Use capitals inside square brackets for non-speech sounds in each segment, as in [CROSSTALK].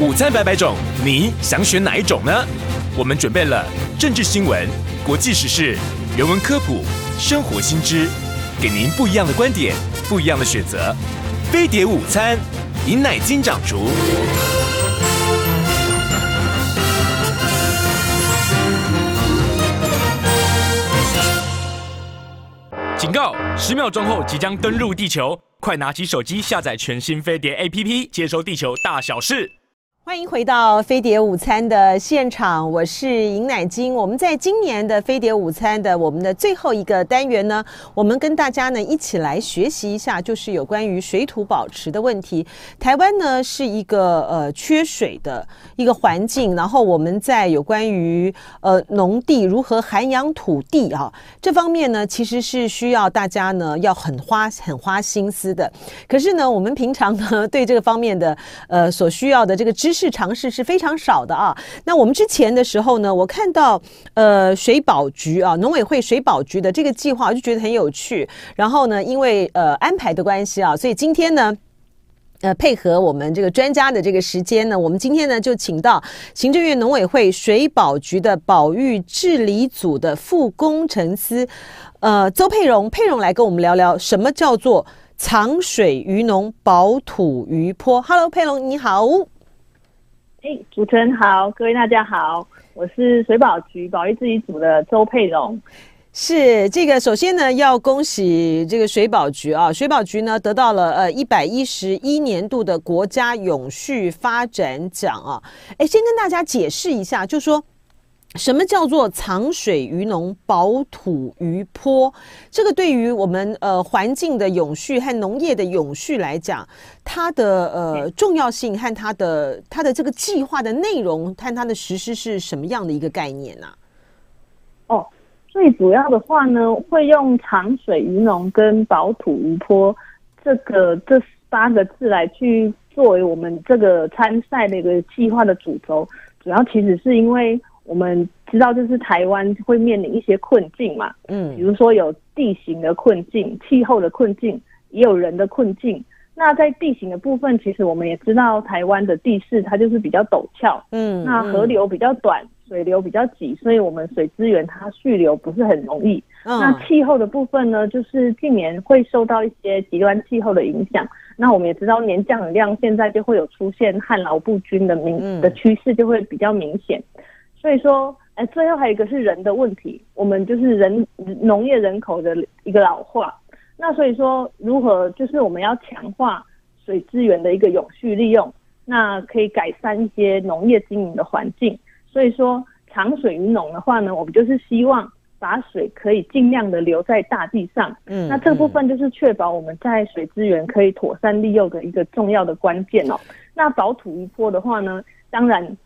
午餐百百种，你想选哪一种呢？我们准备了政治新闻、国际时事、人文科普、生活新知，给您不一样的观点，不一样的选择。飞碟午餐，尹乃金掌厨。警告！十秒钟后即将登陆地球，快拿起手机下载全新飞碟 APP，接收地球大小事。欢迎回到飞碟午餐的现场，我是尹乃菁。我们在今年的飞碟午餐的我们的最后一个单元呢，我们跟大家呢一起来学习一下，就是有关于水土保持的问题。台湾呢是一个呃缺水的一个环境，然后我们在有关于呃农地如何涵养土地啊这方面呢，其实是需要大家呢要很花很花心思的。可是呢，我们平常呢对这个方面的呃所需要的这个知识。是尝试是非常少的啊。那我们之前的时候呢，我看到呃水保局啊，农委会水保局的这个计划，我就觉得很有趣。然后呢，因为呃安排的关系啊，所以今天呢，呃配合我们这个专家的这个时间呢，我们今天呢就请到行政院农委会水保局的保育治理组的副工程师呃邹佩蓉，佩蓉来跟我们聊聊什么叫做藏水于农，保土于坡。Hello，佩蓉你好。哎，主持人好，各位大家好，我是水保局保育自己组的周佩蓉。是这个，首先呢，要恭喜这个水保局啊，水保局呢得到了呃一百一十一年度的国家永续发展奖啊。哎，先跟大家解释一下，就说。什么叫做藏水于农，保土于坡？这个对于我们呃环境的永续和农业的永续来讲，它的呃重要性和它的它的这个计划的内容和它的实施是什么样的一个概念呢？哦，最主要的话呢，会用藏水于农跟保土于坡这个这八个字来去作为我们这个参赛的一个计划的主轴，主要其实是因为。我们知道，就是台湾会面临一些困境嘛，嗯，比如说有地形的困境、气候的困境，也有人的困境。那在地形的部分，其实我们也知道，台湾的地势它就是比较陡峭，嗯，那河流比较短，水流比较急，所以我们水资源它蓄流不是很容易。那气候的部分呢，就是近年会受到一些极端气候的影响。那我们也知道，年降雨量现在就会有出现旱涝不均的明的趋势，就会比较明显。所以说，哎，最后还有一个是人的问题，我们就是人农业人口的一个老化。那所以说，如何就是我们要强化水资源的一个永续利用，那可以改善一些农业经营的环境。所以说，长水于农的话呢，我们就是希望把水可以尽量的留在大地上。嗯，那这个部分就是确保我们在水资源可以妥善利用的一个重要的关键哦。那保土一坡的话呢，当然。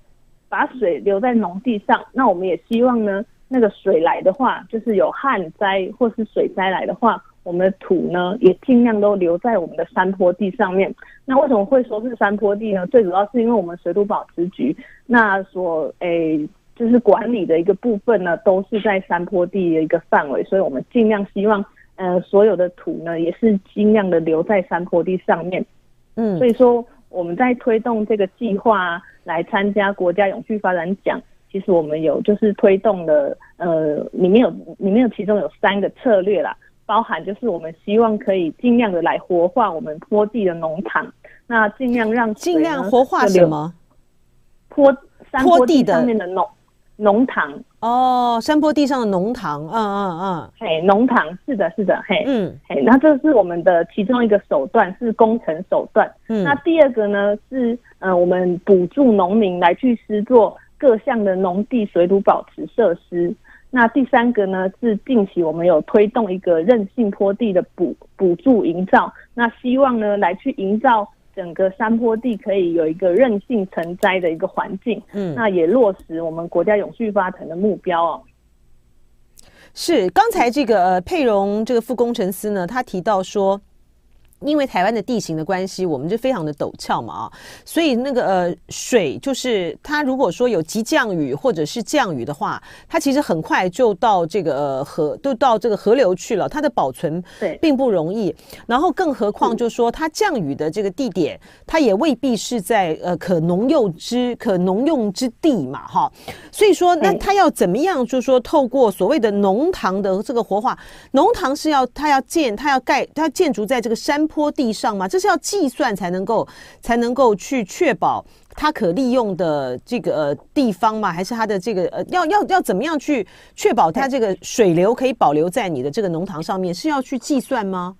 把水留在农地上，那我们也希望呢，那个水来的话，就是有旱灾或是水灾来的话，我们的土呢也尽量都留在我们的山坡地上面。那为什么会说是山坡地呢？最主要是因为我们水土保持局那所诶、欸、就是管理的一个部分呢，都是在山坡地的一个范围，所以我们尽量希望呃所有的土呢也是尽量的留在山坡地上面。嗯，所以说我们在推动这个计划。来参加国家永续发展奖，其实我们有就是推动的，呃，里面有里面有其中有三个策略啦，包含就是我们希望可以尽量的来活化我们坡地的农场，那尽量让尽量活化什么？坡山坡地上面的农农塘哦，山坡地上的农塘，嗯嗯嗯，嘿，农塘是的，是的，嘿，嗯，嘿，那这是我们的其中一个手段，是工程手段。嗯，那第二个呢是。嗯、呃，我们补助农民来去施作各项的农地水土保持设施。那第三个呢，是近期我们有推动一个韧性坡地的补补助营造。那希望呢，来去营造整个山坡地可以有一个韧性成灾的一个环境。嗯，那也落实我们国家永续发展的目标哦。是，刚才这个呃佩蓉这个副工程师呢，他提到说。因为台湾的地形的关系，我们就非常的陡峭嘛啊，所以那个呃水就是它如果说有急降雨或者是降雨的话，它其实很快就到这个、呃、河都到这个河流去了，它的保存并不容易。然后更何况就是说它降雨的这个地点，它也未必是在呃可农用之可农用之地嘛哈，所以说那它要怎么样就是说透过所谓的农塘的这个活化，农塘是要它要建它要盖它建筑在这个山坡地上吗？这是要计算才能够才能够去确保它可利用的这个、呃、地方吗？还是它的这个呃要要要怎么样去确保它这个水流可以保留在你的这个农塘上面？是要去计算吗？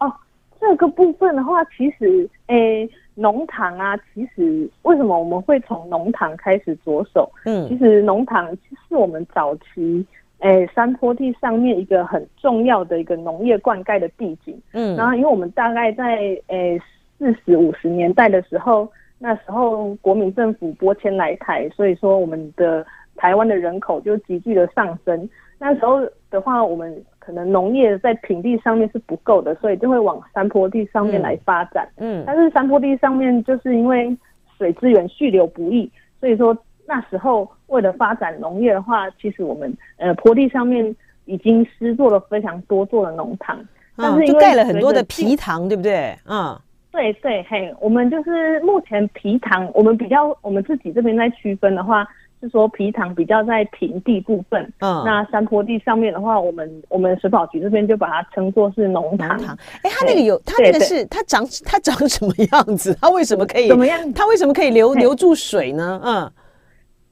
哦，这个部分的话，其实诶，农塘啊，其实为什么我们会从农塘开始着手？嗯，其实农塘是我们早期。诶，山坡地上面一个很重要的一个农业灌溉的地景，嗯，然后因为我们大概在诶四十五十年代的时候，那时候国民政府拨迁来台，所以说我们的台湾的人口就急剧的上升。那时候的话，我们可能农业在平地上面是不够的，所以就会往山坡地上面来发展，嗯，但是山坡地上面就是因为水资源蓄流不易，所以说。那时候为了发展农业的话，其实我们呃坡地上面已经施作了非常多座的农塘，但是因为盖了很多的皮塘，对不对？嗯，对对嘿，我们就是目前皮塘，我们比较我们自己这边在区分的话，是说皮塘比较在平地部分，嗯，那山坡地上面的话，我们我们水保局这边就把它称作是农塘。哎，它那个有，它那个是它长它长什么样子？它为什么可以？怎么样？它为什么可以留留住水呢？嗯。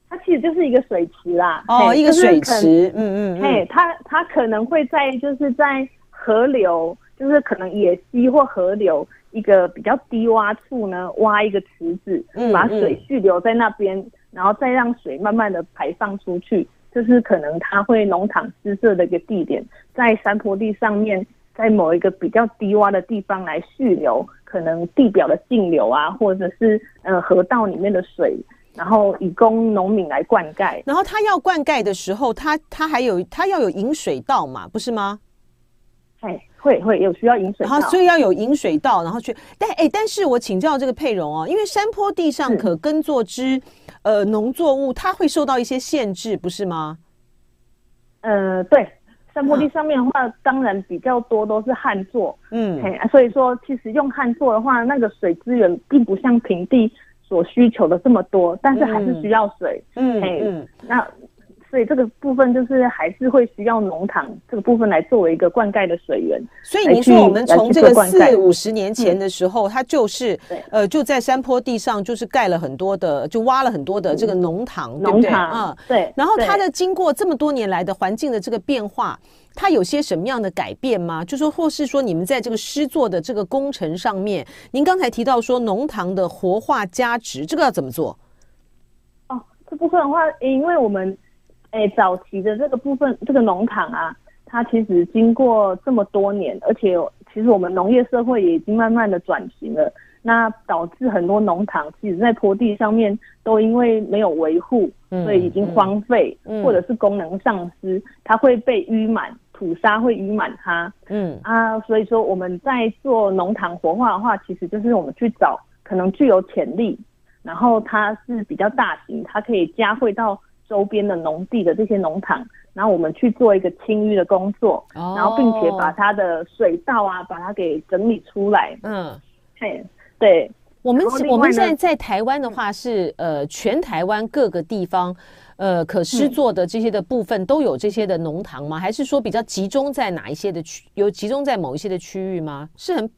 它其实就是一个水池啦，哦，一个水池，嗯嗯，嘿，它它可能会在就是在河流，就是可能野溪或河流一个比较低洼处呢，挖一个池子，嗯，把水蓄留在那边，然后再让水慢慢的排放出去，就是可能它会农场施设的一个地点，在山坡地上面，在某一个比较低洼的地方来蓄留，可能地表的径流啊，或者是呃河道里面的水。然后以供农民来灌溉，然后他要灌溉的时候，他他还有他要有引水道嘛，不是吗？哎，会会有需要引水道，所以要有引水道，然后去。但哎，但是我请教这个佩蓉哦，因为山坡地上可耕作之呃农作物，它会受到一些限制，不是吗？呃，对，山坡地上面的话，当然比较多都是旱作，嗯，所以说其实用旱作的话，那个水资源并不像平地。所需求的这么多，但是还是需要水。嗯，哎，嗯，那所以这个部分就是还是会需要农塘这个部分来作为一个灌溉的水源。所以您说我们从这个四五十年前的时候，它就是呃就在山坡地上就是盖了很多的，就挖了很多的这个农塘，对不对？嗯，对。然后它的经过这么多年来的环境的这个变化。它有些什么样的改变吗？就说，或是说，你们在这个施作的这个工程上面，您刚才提到说农塘的活化加值，这个要怎么做？哦，这部分的话，因为我们诶早期的这个部分，这个农场啊，它其实经过这么多年，而且其实我们农业社会也已经慢慢的转型了，那导致很多农场其实在坡地上面都因为没有维护，所以已经荒废，嗯嗯、或者是功能丧失，它会被淤满。土沙会淤满它，嗯啊，所以说我们在做农场活化的话，其实就是我们去找可能具有潜力，然后它是比较大型，它可以加惠到周边的农地的这些农塘，然后我们去做一个清淤的工作，哦、然后并且把它的水稻啊，把它给整理出来，嗯，嘿，对，我们我们现在在台湾的话是呃全台湾各个地方。呃，可施作的这些的部分都有这些的农塘吗？嗯、还是说比较集中在哪一些的区？有集中在某一些的区域吗？是很，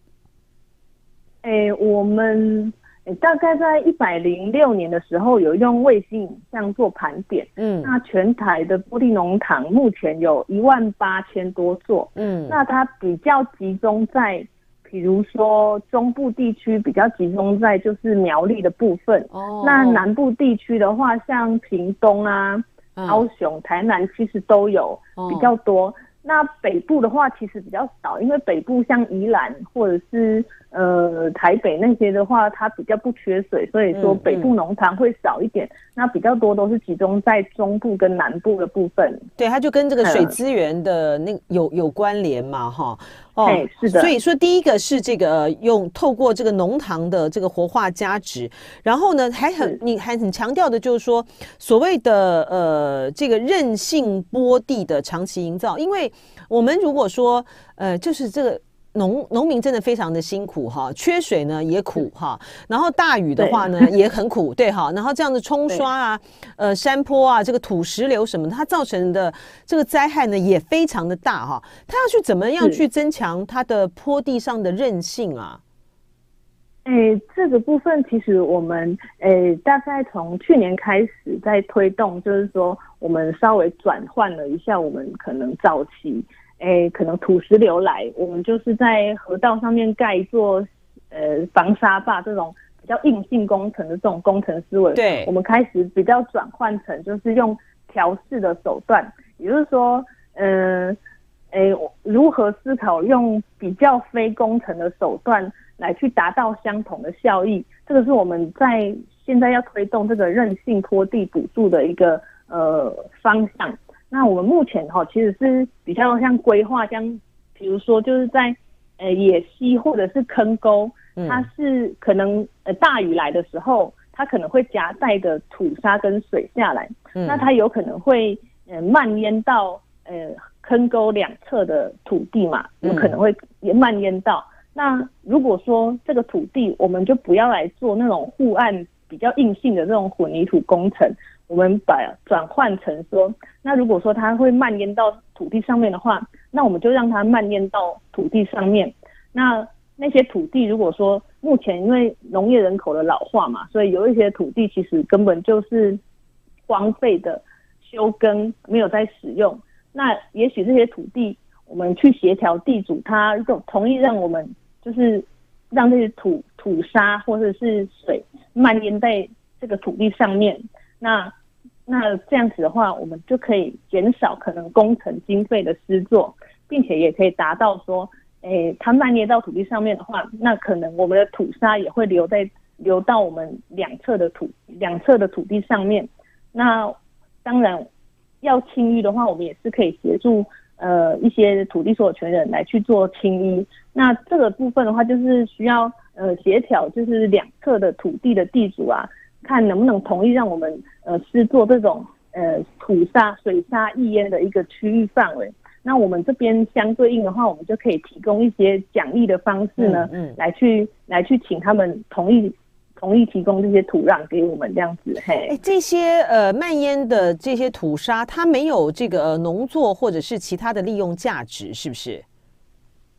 诶，我们大概在一百零六年的时候有用卫星影像做盘点，嗯，那全台的玻璃农场目前有一万八千多座，嗯，那它比较集中在。比如说中部地区比较集中在就是苗栗的部分，哦，那南部地区的话，像屏东啊、高雄、台南其实都有比较多。那北部的话其实比较少，因为北部像宜兰或者是呃台北那些的话，它比较不缺水，所以说北部农塘会少一点。嗯嗯、那比较多都是集中在中部跟南部的部分。对，它就跟这个水资源的那有有关联嘛，哈。哦，是的。所以说，第一个是这个用透过这个农塘的这个活化加值，然后呢，还很你还很强调的就是说，所谓的呃这个韧性波地的长期营造，因为我们如果说呃就是这个。农农民真的非常的辛苦哈，缺水呢也苦哈，然后大雨的话呢也很苦，对哈，然后这样子冲刷啊，呃山坡啊，这个土石流什么，它造成的这个灾害呢也非常的大哈，它要去怎么样去增强它的坡地上的韧性啊？诶，这个部分其实我们诶大概从去年开始在推动，就是说我们稍微转换了一下，我们可能早期。诶，可能土石流来，我们就是在河道上面盖一座呃防沙坝，这种比较硬性工程的这种工程思维。对，我们开始比较转换成就是用调试的手段，也就是说，嗯、呃，诶，如何思考用比较非工程的手段来去达到相同的效益？这个是我们在现在要推动这个韧性坡地补助的一个呃方向。那我们目前哈，其实是比较像规划，像比如说就是在呃野溪或者是坑沟，它是可能呃大雨来的时候，它可能会夹带的土沙跟水下来，那它有可能会呃漫淹到呃坑沟两侧的土地嘛，有可能会也漫淹到。那如果说这个土地，我们就不要来做那种护岸比较硬性的这种混凝土工程。我们把转换成说，那如果说它会蔓延到土地上面的话，那我们就让它蔓延到土地上面。那那些土地，如果说目前因为农业人口的老化嘛，所以有一些土地其实根本就是荒废的、休耕没有在使用。那也许这些土地，我们去协调地主，他如果同意让我们就是让这些土土沙或者是水蔓延在这个土地上面，那。那这样子的话，我们就可以减少可能工程经费的施作，并且也可以达到说，诶，它蔓延到土地上面的话，那可能我们的土沙也会留在流到我们两侧的土两侧的土地上面。那当然要清淤的话，我们也是可以协助呃一些土地所有权人来去做清淤。那这个部分的话，就是需要呃协调，就是两侧的土地的地主啊。看能不能同意让我们呃施做这种呃土沙水沙易淹的一个区域范围，那我们这边相对应的话，我们就可以提供一些奖励的方式呢，嗯，嗯来去来去请他们同意同意提供这些土壤给我们这样子。嘿，哎，这些呃漫淹的这些土沙，它没有这个农作或者是其他的利用价值，是不是？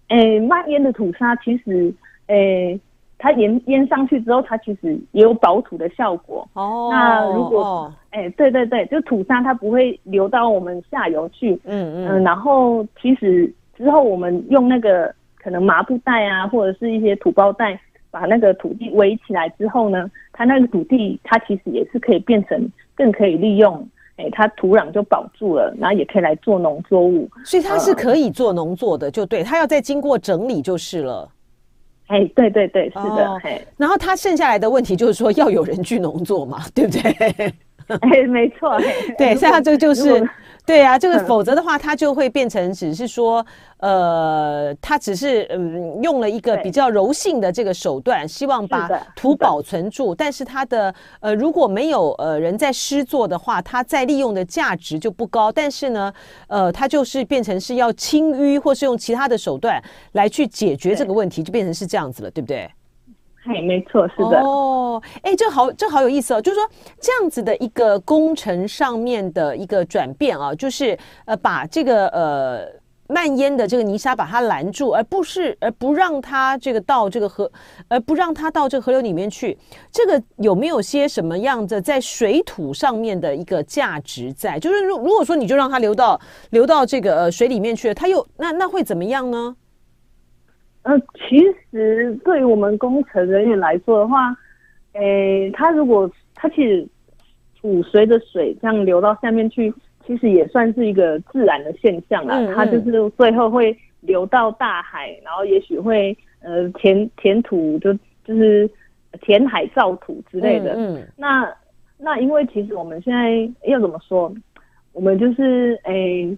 哎，漫淹的土沙其实，哎。它淹淹上去之后，它其实也有保土的效果。哦，那如果，哎、欸，对对对，就土沙它不会流到我们下游去。嗯嗯、呃。然后其实之后我们用那个可能麻布袋啊，或者是一些土包袋，把那个土地围起来之后呢，它那个土地它其实也是可以变成更可以利用。哎、欸，它土壤就保住了，然后也可以来做农作物。所以它是可以做农作的，就对，它要再经过整理就是了。哎，对对对，是的。哦、然后他剩下来的问题就是说，要有人去农作嘛，对不对？[LAUGHS] 哎，没错。[LAUGHS] 对，剩下这个就是。对啊，这个否则的话，嗯、它就会变成只是说，呃，它只是嗯用了一个比较柔性的这个手段，希望把图保存住。但是它的呃如果没有呃人在施作的话，它再利用的价值就不高。但是呢，呃，它就是变成是要清淤，或是用其他的手段来去解决这个问题，就变成是这样子了，对不对？嘿，没错，是的。哦，哎，这好，这好有意思哦。就是说，这样子的一个工程上面的一个转变啊，就是呃，把这个呃漫淹的这个泥沙把它拦住，而不是而不让它这个到这个河，而不让它到这个河流里面去。这个有没有些什么样的在水土上面的一个价值在？就是如如果说你就让它流到流到这个呃水里面去了，它又那那会怎么样呢？呃，其实对于我们工程人员来说的话，诶，它如果它其实土随着水这样流到下面去，其实也算是一个自然的现象啦。嗯嗯，它就是最后会流到大海，然后也许会呃填填土就就是填海造土之类的。嗯，嗯那那因为其实我们现在要怎么说？我们就是诶、欸，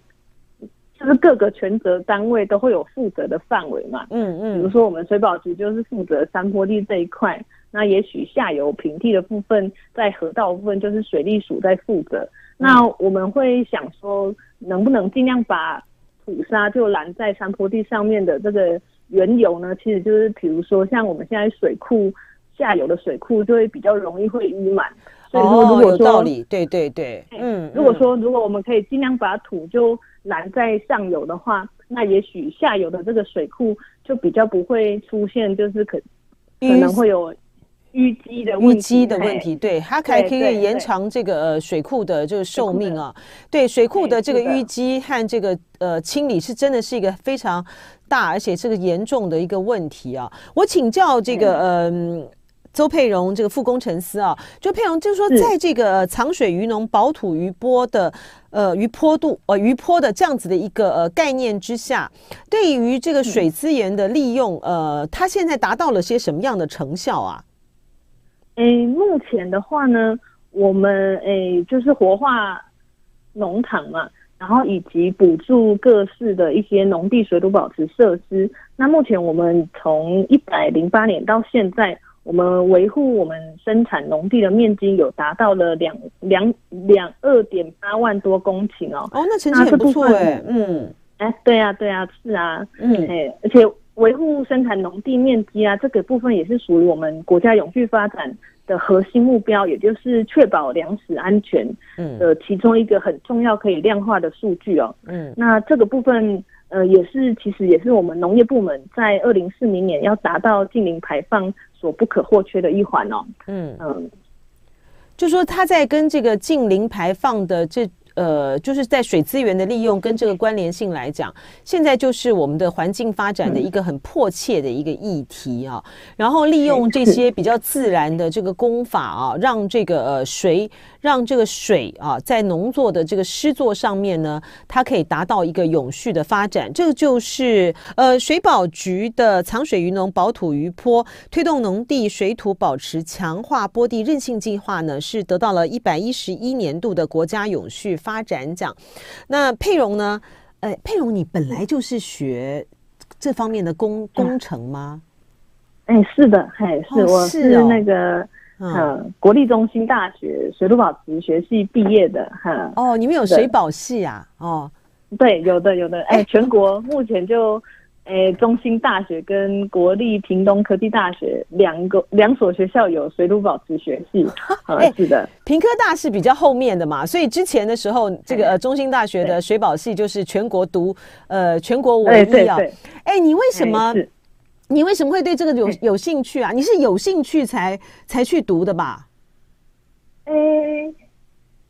就是各个权责单位都会有负责的范围嘛。嗯嗯。比如说我们水保局就是负责山坡地这一块，那也许下游平地的部分，在河道部分就是水利署在负责。那我们会想说，能不能尽量把土沙就拦在山坡地上面的这个缘由呢？其实就是比如说像我们现在水库下游的水库就会比较容易会淤满。所以说，如果说、哦、有道理，对对对，嗯，如果说如果我们可以尽量把土就拦在上游的话，那也许下游的这个水库就比较不会出现，就是可可能会有淤积的淤积的问题。对，它还可以延长这个呃水库的这个寿命啊。对，水库的这个淤积和这个呃清理是真的是一个非常大而且是个严重的一个问题啊。我请教这个嗯。呃邹佩蓉，这个副工程师啊，就佩蓉就是说，在这个藏水鱼农、保土鱼波的呃鱼坡度呃鱼坡的这样子的一个呃概念之下，对于这个水资源的利用，呃，它现在达到了些什么样的成效啊？诶，目前的话呢，我们诶就是活化农场嘛，然后以及补助各式的一些农地水土保持设施。那目前我们从一百零八年到现在。我们维护我们生产农地的面积有达到了两两两二点八万多公顷哦。哦，那成绩很不错哎。嗯，哎，对啊，对啊，是啊。嗯，哎，而且维护生产农地面积啊，这个部分也是属于我们国家永续发展的核心目标，也就是确保粮食安全的其中一个很重要可以量化的数据哦。嗯，那这个部分呃也是其实也是我们农业部门在二零四零年要达到净零排放。所不可或缺的一环哦，嗯嗯，就说他在跟这个近零排放的这。呃，就是在水资源的利用跟这个关联性来讲，现在就是我们的环境发展的一个很迫切的一个议题啊。然后利用这些比较自然的这个工法啊，让这个呃水，让这个水啊，在农作的这个施作上面呢，它可以达到一个永续的发展。这个就是呃水保局的藏水鱼农保土鱼坡推动农地水土保持强化坡地韧性计划呢，是得到了一百一十一年度的国家永续发展奖，那佩蓉呢？呃，佩蓉，你本来就是学这方面的工工程吗？哎、欸，是的，嘿，是，我是那个，嗯、呃，国立中心大学水土保持学系毕业的，哈。哦，你们有水保系啊？哦，对，有的，有的，哎、欸，全国目前就。诶，中兴大学跟国立屏东科技大学两个两所学校有水土保持学系，[LAUGHS] 哎，是的，屏科大是比较后面的嘛，所以之前的时候，这个呃中兴大学的水保系就是全国独呃全国唯一啊。哎，你为什么你为什么会对这个有有兴趣啊？你是有兴趣才才去读的吧？哎，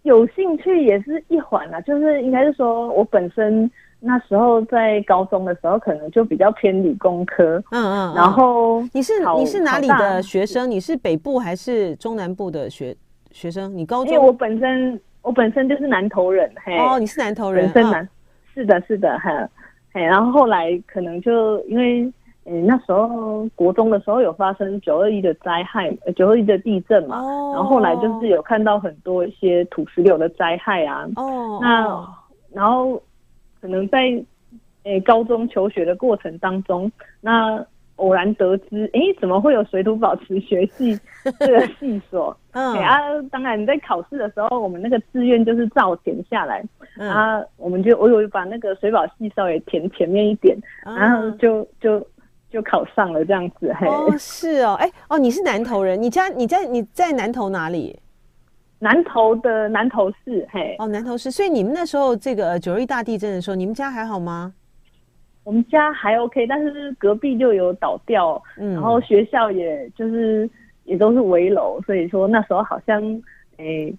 有兴趣也是一环啊，就是应该是说我本身。那时候在高中的时候，可能就比较偏理工科。嗯嗯，然后你是你是哪里的学生？你是北部还是中南部的学学生？你高中？因为我本身我本身就是南投人。嘿，哦，你是南投人，本身南，是的，是的，哈，嘿，然后后来可能就因为，嗯，那时候国中的时候有发生九二一的灾害，九二一的地震嘛。哦。然后后来就是有看到很多一些土石流的灾害啊。哦。那然后。可能在诶、欸、高中求学的过程当中，那偶然得知，诶、欸，怎么会有水土保持学系 [LAUGHS] 这个系所？[LAUGHS] 嗯、欸、啊，当然在考试的时候，我们那个志愿就是照填下来，嗯、啊，我们就我有把那个水保系稍微填前面一点，嗯、然后就就就考上了这样子。嘿哦，是哦，哎、欸，哦，你是南投人，你家你在你在南投哪里？南投的南投市，嘿，哦，南投市，所以你们那时候这个九二一大地震的时候，你们家还好吗？我们家还 OK，但是隔壁就有倒掉，嗯，然后学校也就是也都是围楼，所以说那时候好像诶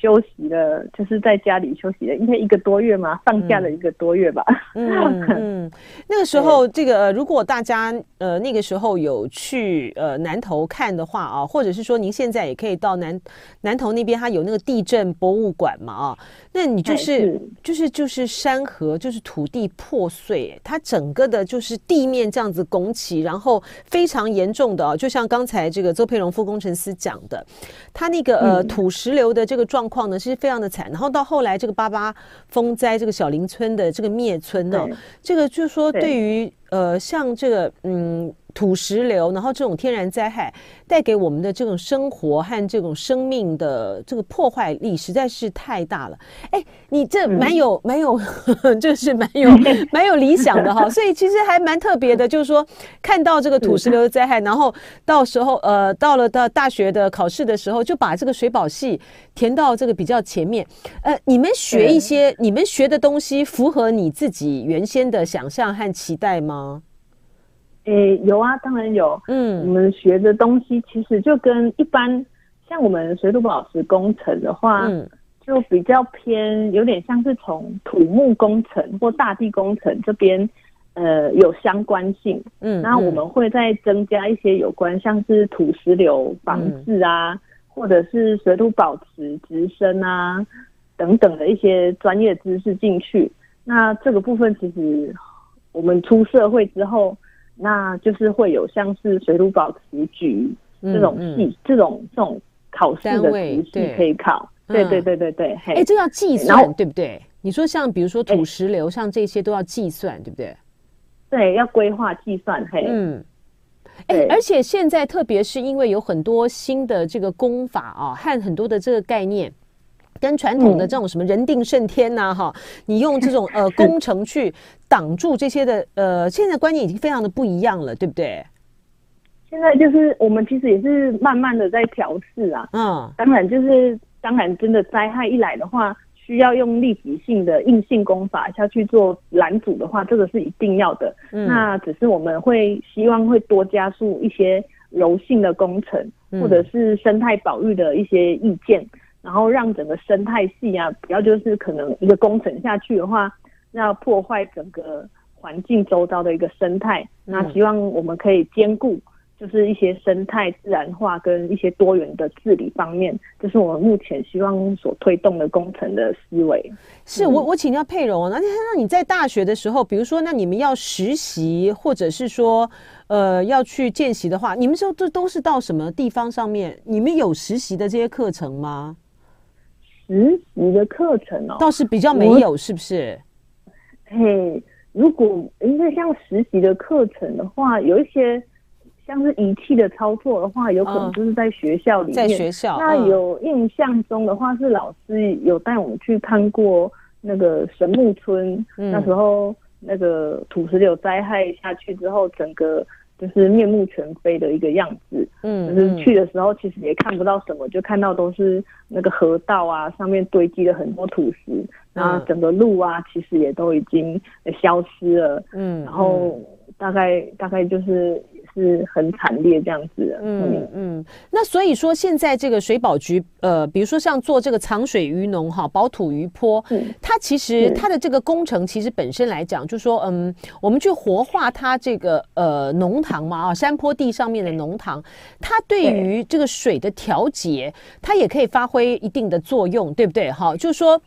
休息了，就是在家里休息了，应该一个多月嘛，放假了一个多月吧。嗯嗯，[LAUGHS] 那个时候，这个、呃、如果大家呃那个时候有去呃南头看的话啊，或者是说您现在也可以到南南头那边，它有那个地震博物馆嘛啊，那你就是，是就是。就是山河就是土地破碎，它整个的就是地面这样子拱起，然后非常严重的啊，就像刚才这个邹佩荣副工程师讲的，他那个呃土石流的这个状况呢其实非常的惨，然后到后来这个八八风灾，这个小林村的这个灭村呢，这个就是说对于呃像这个嗯。土石流，然后这种天然灾害带给我们的这种生活和这种生命的这个破坏力实在是太大了。哎，你这蛮有蛮有，[LAUGHS] 就是蛮有 [LAUGHS] 蛮有理想的哈。所以其实还蛮特别的，就是说看到这个土石流的灾害，然后到时候呃到了到大学的考试的时候，就把这个水保系填到这个比较前面。呃，你们学一些你们学的东西符合你自己原先的想象和期待吗？诶、欸，有啊，当然有。嗯，我们学的东西其实就跟一般，像我们水土保持工程的话，嗯，就比较偏，有点像是从土木工程或大地工程这边，呃，有相关性。嗯，那我们会再增加一些有关，像是土石流防治啊，嗯、或者是水土保持直升啊等等的一些专业知识进去。那这个部分其实我们出社会之后。那就是会有像是水土保持局这种系、这种这种考试的题系可以考，对对对对对。哎、嗯，这要计算对不对？你说像比如说土石流，像这些都要计算，对不对？对，要规划计算。嘿，嗯，哎，而且现在特别是因为有很多新的这个功法啊，和很多的这个概念。跟传统的这种什么人定胜天呐、啊，哈、嗯，你用这种呃 [LAUGHS] 工程去挡住这些的呃，现在观念已经非常的不一样了，对不对？现在就是我们其实也是慢慢的在调试啊，嗯，当然就是当然真的灾害一来的话，需要用立即性的硬性功法下去做拦阻的话，这个是一定要的。嗯，那只是我们会希望会多加速一些柔性的工程，嗯、或者是生态保育的一些意见。然后让整个生态系啊，不要就是可能一个工程下去的话，要破坏整个环境周遭的一个生态。那希望我们可以兼顾，就是一些生态自然化跟一些多元的治理方面，这是我们目前希望所推动的工程的思维。是我我请教佩蓉，那那你在大学的时候，比如说那你们要实习，或者是说呃要去见习的话，你们说这都是到什么地方上面？你们有实习的这些课程吗？实习的课程哦，倒是比较没有，是不是？嘿，如果因为像实习的课程的话，有一些像是仪器的操作的话，有可能就是在学校里面。在学校，那有印象中的话，是老师有带我们去看过那个神木村，嗯，那时候那个土石流灾害下去之后，整个。就是面目全非的一个样子，嗯，就是去的时候其实也看不到什么，就看到都是那个河道啊，上面堆积了很多土石，然后整个路啊，其实也都已经消失了，嗯，然后大概大概就是。是很惨烈这样子的，嗯嗯，那所以说现在这个水保局，呃，比如说像做这个藏水鱼农哈，保土鱼坡，嗯，它其实它的这个工程其实本身来讲，就说嗯，我们去活化它这个呃农塘嘛啊，山坡地上面的农塘，它对于这个水的调节，它也可以发挥一定的作用，对不对？哈，就是说。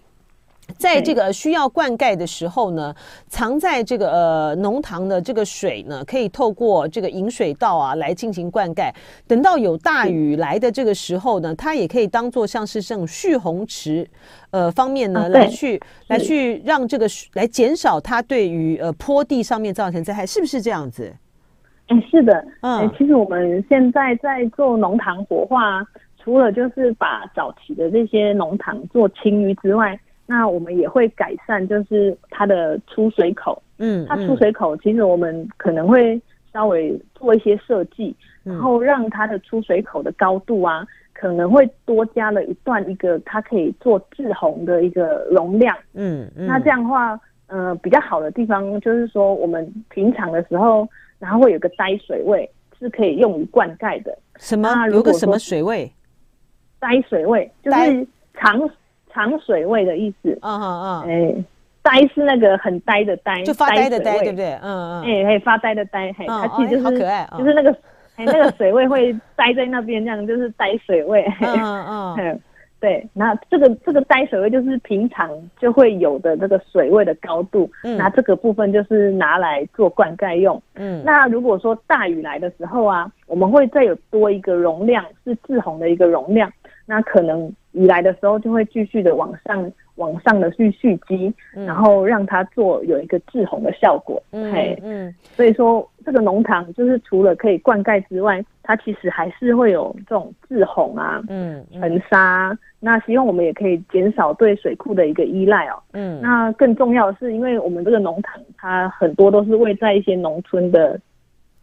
在这个需要灌溉的时候呢，藏在这个呃农塘的这个水呢，可以透过这个引水道啊来进行灌溉。等到有大雨来的这个时候呢，它也可以当做像是这种蓄洪池，呃方面呢来去来去让这个来减少它对于呃坡地上面造成灾害，是不是这样子？嗯，是的。嗯，其实我们现在在做农塘活化，除了就是把早期的这些农塘做清淤之外，那我们也会改善，就是它的出水口。嗯，它出水口其实我们可能会稍微做一些设计，然后让它的出水口的高度啊，可能会多加了一段一个它可以做滞洪的一个容量。嗯嗯。那这样的话，呃，比较好的地方就是说，我们平常的时候，然后会有个呆水位，是可以用于灌溉的。什么？有个什么水位？呆水位就是。长长水位的意思。嗯嗯嗯。哎，呆是那个很呆的呆，就发呆的呆，对不对？嗯嗯。哎，发呆的呆，嘿，它其实就是好可爱，就是那个哎那个水位会呆在那边，这样就是呆水位。[LAUGHS] 嗯嗯。[LAUGHS] 对，那这个这个呆水位就是平常就会有的这个水位的高度，嗯，那这个部分就是拿来做灌溉用，嗯，那如果说大雨来的时候啊，我们会再有多一个容量，是滞洪的一个容量，那可能雨来的时候就会继续的往上往上的去蓄积，嗯，然后让它做有一个滞洪的效果，嗯嘿嗯，所以说这个农场就是除了可以灌溉之外，它其实还是会有这种滞洪啊，嗯，沉沙。那希望我们也可以减少对水库的一个依赖哦。嗯，那更重要的是，因为我们这个农场它很多都是位在一些农村的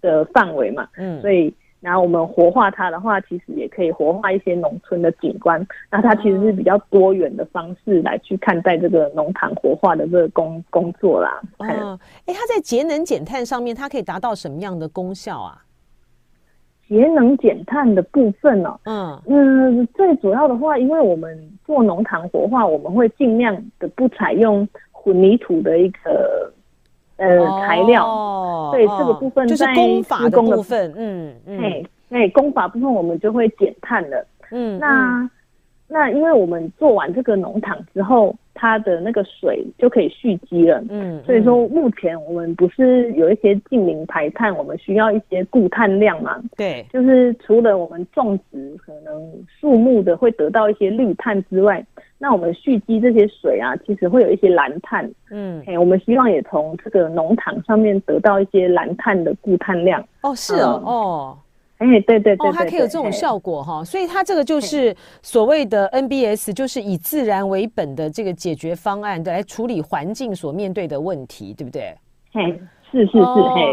的范围嘛。嗯，所以然后我们活化它的话，其实也可以活化一些农村的景观。那它其实是比较多元的方式来去看待这个农塘活化的这个工工作啦。嗯，哎，它在节能减碳上面，它可以达到什么样的功效啊？节能减碳的部分呢、哦，嗯嗯，最主要的话，因为我们做农塘活化，我们会尽量的不采用混凝土的一个呃、哦、材料，所以这个部分在就是工法的部分，嗯嗯，哎哎，工法部分我们就会减碳了，嗯，那。嗯那因为我们做完这个农塘之后，它的那个水就可以蓄积了。嗯，所以说目前我们不是有一些净零排碳，我们需要一些固碳量嘛？对，就是除了我们种植可能树木的会得到一些绿碳之外，那我们蓄积这些水啊，其实会有一些蓝碳。嗯，哎，我们希望也从这个农塘上面得到一些蓝碳的固碳量。哦，是哦，嗯、哦。哎，对对对，对，哦，它可以有这种效果哈，所以它这个就是所谓的 NBS，就是以自然为本的这个解决方案，来处理环境所面对的问题，对不对？嘿。是是是，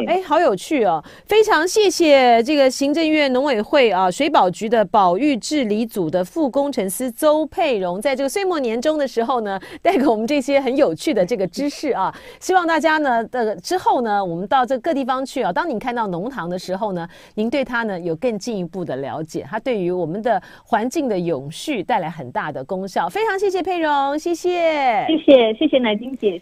哎、哦，好有趣哦！非常谢谢这个行政院农委会啊水保局的保育治理组的副工程师邹佩荣，在这个岁末年终的时候呢，带给我们这些很有趣的这个知识啊。[LAUGHS] 希望大家呢的之后呢，我们到这各地方去啊，当你看到农塘的时候呢，您对它呢有更进一步的了解，它对于我们的环境的永续带来很大的功效。非常谢谢佩荣，谢谢，谢谢谢谢乃菁姐。